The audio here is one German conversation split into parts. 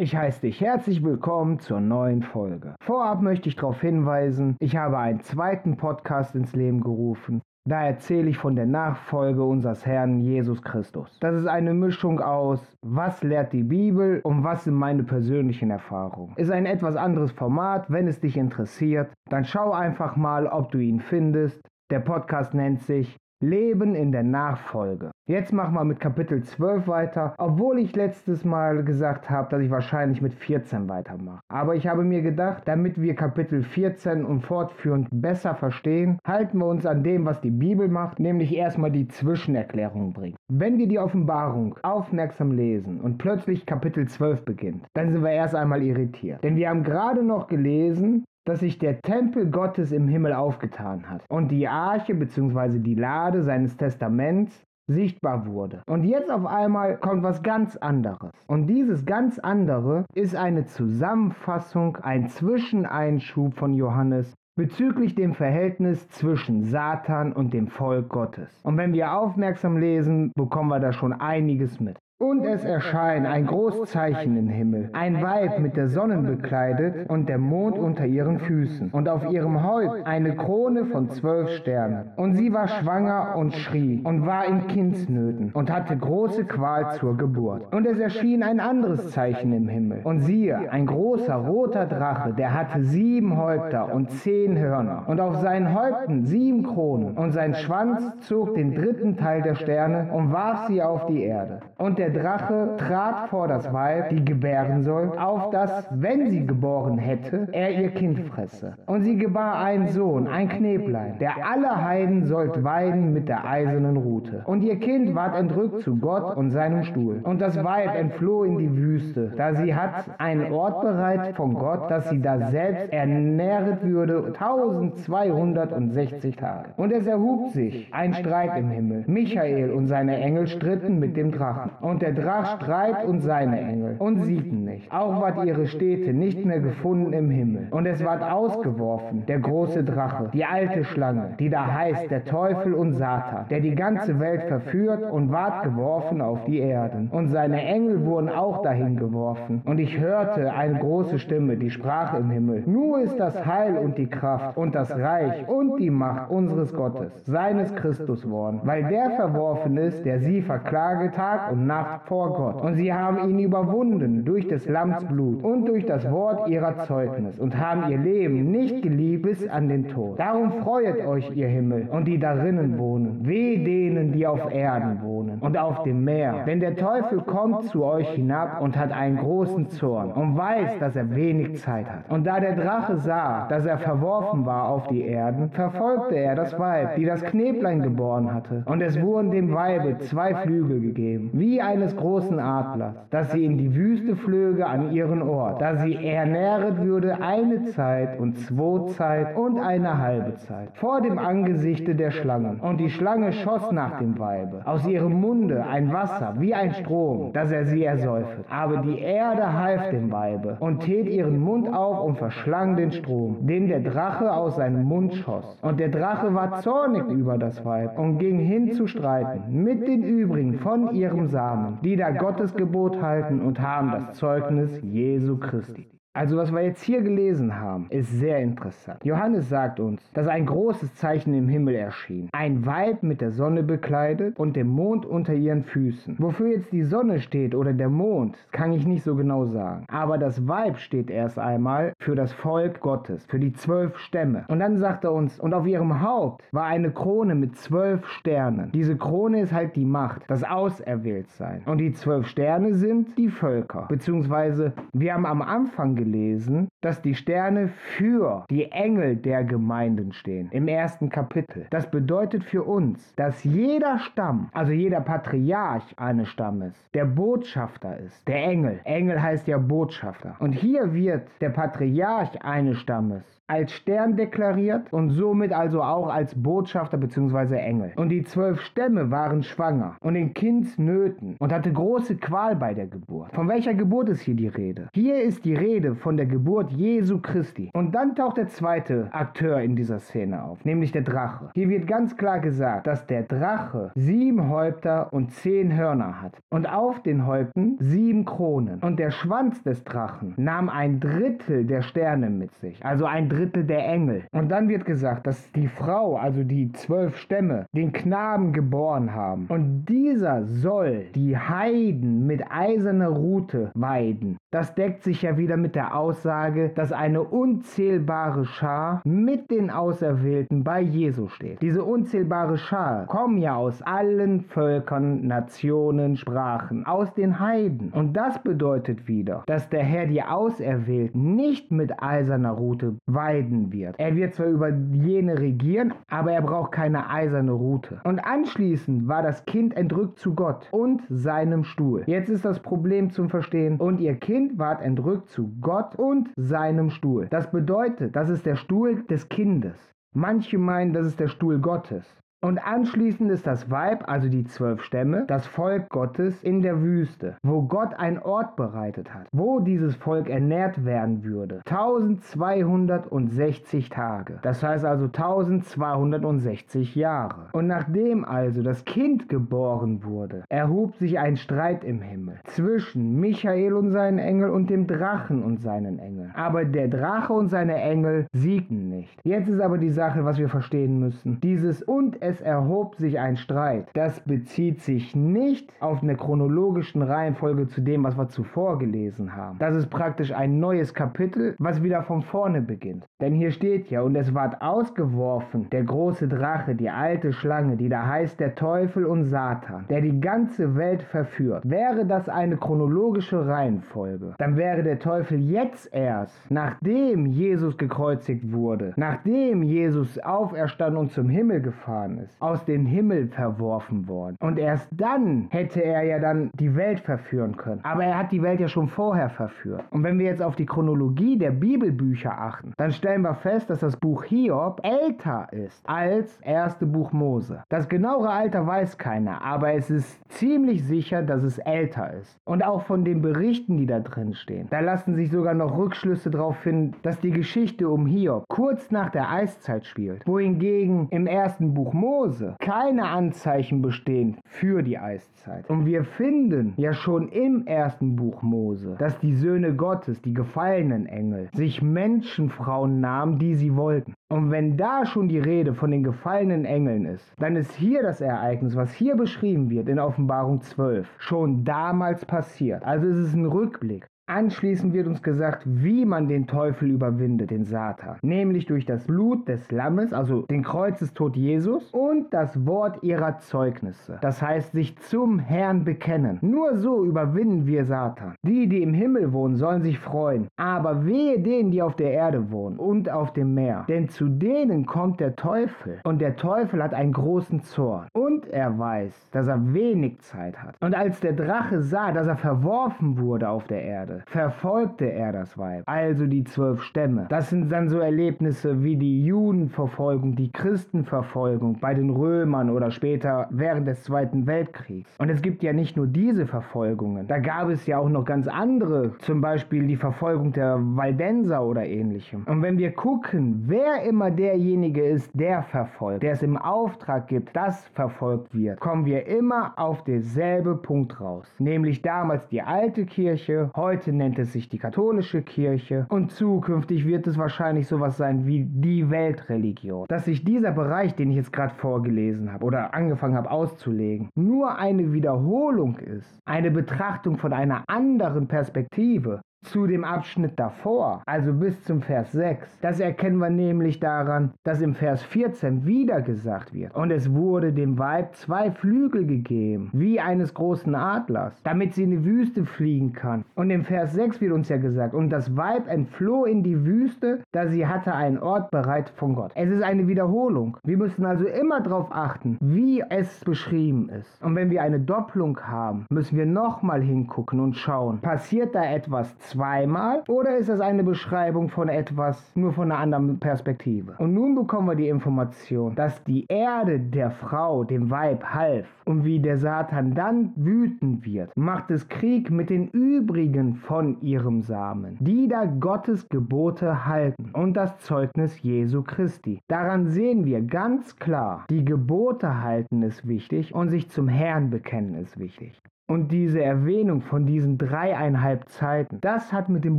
Ich heiße dich herzlich willkommen zur neuen Folge. Vorab möchte ich darauf hinweisen, ich habe einen zweiten Podcast ins Leben gerufen. Da erzähle ich von der Nachfolge unseres Herrn Jesus Christus. Das ist eine Mischung aus, was lehrt die Bibel und was sind meine persönlichen Erfahrungen. Ist ein etwas anderes Format, wenn es dich interessiert, dann schau einfach mal, ob du ihn findest. Der Podcast nennt sich Leben in der Nachfolge. Jetzt machen wir mit Kapitel 12 weiter, obwohl ich letztes Mal gesagt habe, dass ich wahrscheinlich mit 14 weitermache. Aber ich habe mir gedacht, damit wir Kapitel 14 und fortführend besser verstehen, halten wir uns an dem, was die Bibel macht, nämlich erstmal die Zwischenerklärung bringen. Wenn wir die Offenbarung aufmerksam lesen und plötzlich Kapitel 12 beginnt, dann sind wir erst einmal irritiert. Denn wir haben gerade noch gelesen, dass sich der Tempel Gottes im Himmel aufgetan hat und die Arche bzw. die Lade seines Testaments sichtbar wurde. Und jetzt auf einmal kommt was ganz anderes. Und dieses ganz andere ist eine Zusammenfassung, ein Zwischeneinschub von Johannes bezüglich dem Verhältnis zwischen Satan und dem Volk Gottes. Und wenn wir aufmerksam lesen, bekommen wir da schon einiges mit. Und es erscheint ein Großzeichen im Himmel, ein Weib mit der Sonne bekleidet und der Mond unter ihren Füßen und auf ihrem Haupt eine Krone von zwölf Sternen. Und sie war schwanger und schrie und war in Kindsnöten und hatte große Qual zur Geburt. Und es erschien ein anderes Zeichen im Himmel. Und siehe, ein großer roter Drache, der hatte sieben Häupter und zehn Hörner und auf seinen Häupten sieben Kronen. Und sein Schwanz zog den dritten Teil der Sterne und warf sie auf die Erde. Und der der Drache trat vor das Weib, die gebären soll, auf dass, wenn sie geboren hätte, er ihr Kind fresse. Und sie gebar einen Sohn, ein Kneblein, der alle Heiden sollt weiden mit der eisernen Rute. Und ihr Kind ward entrückt zu Gott und seinem Stuhl. Und das Weib entfloh in die Wüste, da sie hat einen Ort bereit von Gott, dass sie da selbst ernähret würde 1260 Tage. Und es erhub sich ein Streit im Himmel. Michael und seine Engel stritten mit dem Drachen. Und und der Drach streit und seine Engel und siegten nicht. Auch ward ihre Städte nicht mehr gefunden im Himmel. Und es ward ausgeworfen, der große Drache, die alte Schlange, die da heißt der Teufel und Satan, der die ganze Welt verführt und ward geworfen auf die Erden. Und seine Engel wurden auch dahin geworfen. Und ich hörte eine große Stimme, die sprach im Himmel, nur ist das Heil und die Kraft und das Reich und die Macht unseres Gottes, seines Christus worden, weil der verworfen ist, der sie verklage Tag und Nacht Macht vor Gott. Und sie haben ihn überwunden durch des Lamms Blut und durch das Wort ihrer Zeugnis und haben ihr Leben nicht geliebt bis an den Tod. Darum freuet euch, ihr Himmel, und die darinnen wohnen. Weh denen, die auf Erden wohnen und auf dem Meer. Denn der Teufel kommt zu euch hinab und hat einen großen Zorn und weiß, dass er wenig Zeit hat. Und da der Drache sah, dass er verworfen war auf die Erden, verfolgte er das Weib, die das Kneblein geboren hatte. Und es wurden dem Weibe zwei Flügel gegeben, wie ein eines großen Adlers, dass sie in die Wüste flöge an ihren Ort, da sie ernähret würde eine Zeit und zwei Zeit und eine halbe Zeit, vor dem Angesichte der Schlangen. Und die Schlange schoss nach dem Weibe, aus ihrem Munde ein Wasser wie ein Strom, dass er sie ersäufet. Aber die Erde half dem Weibe und tät ihren Mund auf und verschlang den Strom, den der Drache aus seinem Mund schoss. Und der Drache war zornig über das Weib und ging hin zu streiten mit den übrigen von ihrem Samen die da Gottes Gebot halten und haben das Zeugnis Jesu Christi. Also was wir jetzt hier gelesen haben, ist sehr interessant. Johannes sagt uns, dass ein großes Zeichen im Himmel erschien. Ein Weib mit der Sonne bekleidet und dem Mond unter ihren Füßen. Wofür jetzt die Sonne steht oder der Mond, kann ich nicht so genau sagen. Aber das Weib steht erst einmal für das Volk Gottes, für die zwölf Stämme. Und dann sagt er uns, und auf ihrem Haupt war eine Krone mit zwölf Sternen. Diese Krone ist halt die Macht, das Auserwähltsein. Und die zwölf Sterne sind die Völker. Beziehungsweise, wir haben am Anfang gelesen, gelesen, dass die Sterne für die Engel der Gemeinden stehen. Im ersten Kapitel. Das bedeutet für uns, dass jeder Stamm, also jeder Patriarch eines Stammes, der Botschafter ist. Der Engel. Engel heißt ja Botschafter. Und hier wird der Patriarch eines Stammes als Stern deklariert und somit also auch als Botschafter bzw. Engel. Und die zwölf Stämme waren schwanger und in Kindsnöten und hatte große Qual bei der Geburt. Von welcher Geburt ist hier die Rede? Hier ist die Rede von der Geburt Jesu Christi. Und dann taucht der zweite Akteur in dieser Szene auf, nämlich der Drache. Hier wird ganz klar gesagt, dass der Drache sieben Häupter und zehn Hörner hat und auf den Häupten sieben Kronen. Und der Schwanz des Drachen nahm ein Drittel der Sterne mit sich, also ein Drittel der Engel. Und dann wird gesagt, dass die Frau, also die zwölf Stämme, den Knaben geboren haben. Und dieser soll die Heiden mit eiserner Rute weiden. Das deckt sich ja wieder mit der Aussage, dass eine unzählbare Schar mit den Auserwählten bei Jesu steht. Diese unzählbare Schar kommen ja aus allen Völkern, Nationen, Sprachen, aus den Heiden. Und das bedeutet wieder, dass der Herr die Auserwählten nicht mit eiserner Rute weiden wird. Er wird zwar über jene regieren, aber er braucht keine eiserne Rute. Und anschließend war das Kind entrückt zu Gott und seinem Stuhl. Jetzt ist das Problem zum Verstehen. Und ihr Kind ward entrückt zu Gott und seinem Stuhl. Das bedeutet, das ist der Stuhl des Kindes. Manche meinen, das ist der Stuhl Gottes. Und anschließend ist das Weib, also die zwölf Stämme, das Volk Gottes in der Wüste, wo Gott einen Ort bereitet hat, wo dieses Volk ernährt werden würde. 1260 Tage. Das heißt also 1260 Jahre. Und nachdem also das Kind geboren wurde, erhob sich ein Streit im Himmel zwischen Michael und seinen Engel und dem Drachen und seinen Engeln. Aber der Drache und seine Engel siegten nicht. Jetzt ist aber die Sache, was wir verstehen müssen. Dieses und es erhob sich ein Streit. Das bezieht sich nicht auf eine chronologischen Reihenfolge zu dem, was wir zuvor gelesen haben. Das ist praktisch ein neues Kapitel, was wieder von vorne beginnt. Denn hier steht ja, und es ward ausgeworfen, der große Drache, die alte Schlange, die da heißt der Teufel und Satan, der die ganze Welt verführt. Wäre das eine chronologische Reihenfolge, dann wäre der Teufel jetzt erst, nachdem Jesus gekreuzigt wurde, nachdem Jesus auferstanden und zum Himmel gefahren ist, aus dem Himmel verworfen worden. Und erst dann hätte er ja dann die Welt verführen können. Aber er hat die Welt ja schon vorher verführt. Und wenn wir jetzt auf die Chronologie der Bibelbücher achten, dann stellen wir fest, dass das Buch Hiob älter ist als erste Buch Mose. Das genauere Alter weiß keiner, aber es ist ziemlich sicher, dass es älter ist. Und auch von den Berichten, die da drin stehen, da lassen sich sogar noch Rückschlüsse darauf finden, dass die Geschichte um Hiob kurz nach der Eiszeit spielt, wohingegen im ersten Buch Mose Mose keine Anzeichen bestehen für die Eiszeit. Und wir finden ja schon im ersten Buch Mose, dass die Söhne Gottes, die gefallenen Engel, sich Menschenfrauen nahmen, die sie wollten. Und wenn da schon die Rede von den gefallenen Engeln ist, dann ist hier das Ereignis, was hier beschrieben wird in Offenbarung 12, schon damals passiert. Also es ist ein Rückblick. Anschließend wird uns gesagt, wie man den Teufel überwindet, den Satan. Nämlich durch das Blut des Lammes, also den Kreuzestod Jesus und das Wort ihrer Zeugnisse. Das heißt, sich zum Herrn bekennen. Nur so überwinden wir Satan. Die, die im Himmel wohnen, sollen sich freuen. Aber wehe denen, die auf der Erde wohnen und auf dem Meer. Denn zu denen kommt der Teufel. Und der Teufel hat einen großen Zorn. Und er weiß, dass er wenig Zeit hat. Und als der Drache sah, dass er verworfen wurde auf der Erde, verfolgte er das Weib, also die zwölf Stämme. Das sind dann so Erlebnisse wie die Judenverfolgung, die Christenverfolgung bei den Römern oder später während des Zweiten Weltkriegs. Und es gibt ja nicht nur diese Verfolgungen, da gab es ja auch noch ganz andere, zum Beispiel die Verfolgung der Waldenser oder ähnlichem. Und wenn wir gucken, wer immer derjenige ist, der verfolgt, der es im Auftrag gibt, dass verfolgt wird, kommen wir immer auf derselbe Punkt raus. Nämlich damals die alte Kirche, heute Heute nennt es sich die katholische Kirche und zukünftig wird es wahrscheinlich sowas sein wie die Weltreligion. Dass sich dieser Bereich, den ich jetzt gerade vorgelesen habe oder angefangen habe auszulegen, nur eine Wiederholung ist, eine Betrachtung von einer anderen Perspektive, zu dem Abschnitt davor, also bis zum Vers 6. Das erkennen wir nämlich daran, dass im Vers 14 wieder gesagt wird. Und es wurde dem Weib zwei Flügel gegeben, wie eines großen Adlers, damit sie in die Wüste fliegen kann. Und im Vers 6 wird uns ja gesagt, und das Weib entfloh in die Wüste, da sie hatte einen Ort bereit von Gott. Es ist eine Wiederholung. Wir müssen also immer darauf achten, wie es beschrieben ist. Und wenn wir eine Doppelung haben, müssen wir nochmal hingucken und schauen, passiert da etwas zweimal oder ist es eine Beschreibung von etwas nur von einer anderen Perspektive? Und nun bekommen wir die Information, dass die Erde der Frau, dem Weib, half und wie der Satan dann wütend wird, macht es Krieg mit den übrigen von ihrem Samen, die da Gottes Gebote halten und das Zeugnis Jesu Christi. Daran sehen wir ganz klar, die Gebote halten ist wichtig und sich zum Herrn bekennen ist wichtig. Und diese Erwähnung von diesen dreieinhalb Zeiten, das hat mit dem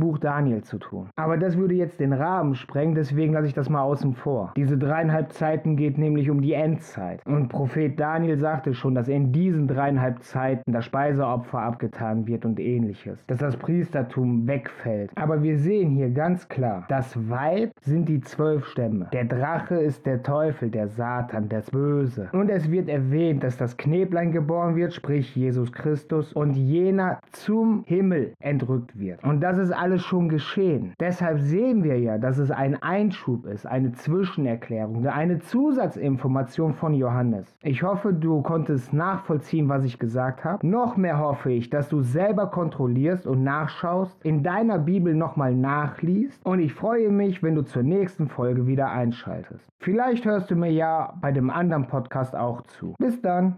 Buch Daniel zu tun. Aber das würde jetzt den Rahmen sprengen, deswegen lasse ich das mal außen vor. Diese dreieinhalb Zeiten geht nämlich um die Endzeit. Und Prophet Daniel sagte schon, dass in diesen dreieinhalb Zeiten das Speiseopfer abgetan wird und ähnliches. Dass das Priestertum wegfällt. Aber wir sehen hier ganz klar, das Weib sind die zwölf Stämme. Der Drache ist der Teufel, der Satan, das Böse. Und es wird erwähnt, dass das Kneblein geboren wird, sprich Jesus Christus Christus und jener zum Himmel entrückt wird. Und das ist alles schon geschehen. Deshalb sehen wir ja, dass es ein Einschub ist, eine Zwischenerklärung, eine Zusatzinformation von Johannes. Ich hoffe, du konntest nachvollziehen, was ich gesagt habe. Noch mehr hoffe ich, dass du selber kontrollierst und nachschaust, in deiner Bibel nochmal nachliest und ich freue mich, wenn du zur nächsten Folge wieder einschaltest. Vielleicht hörst du mir ja bei dem anderen Podcast auch zu. Bis dann.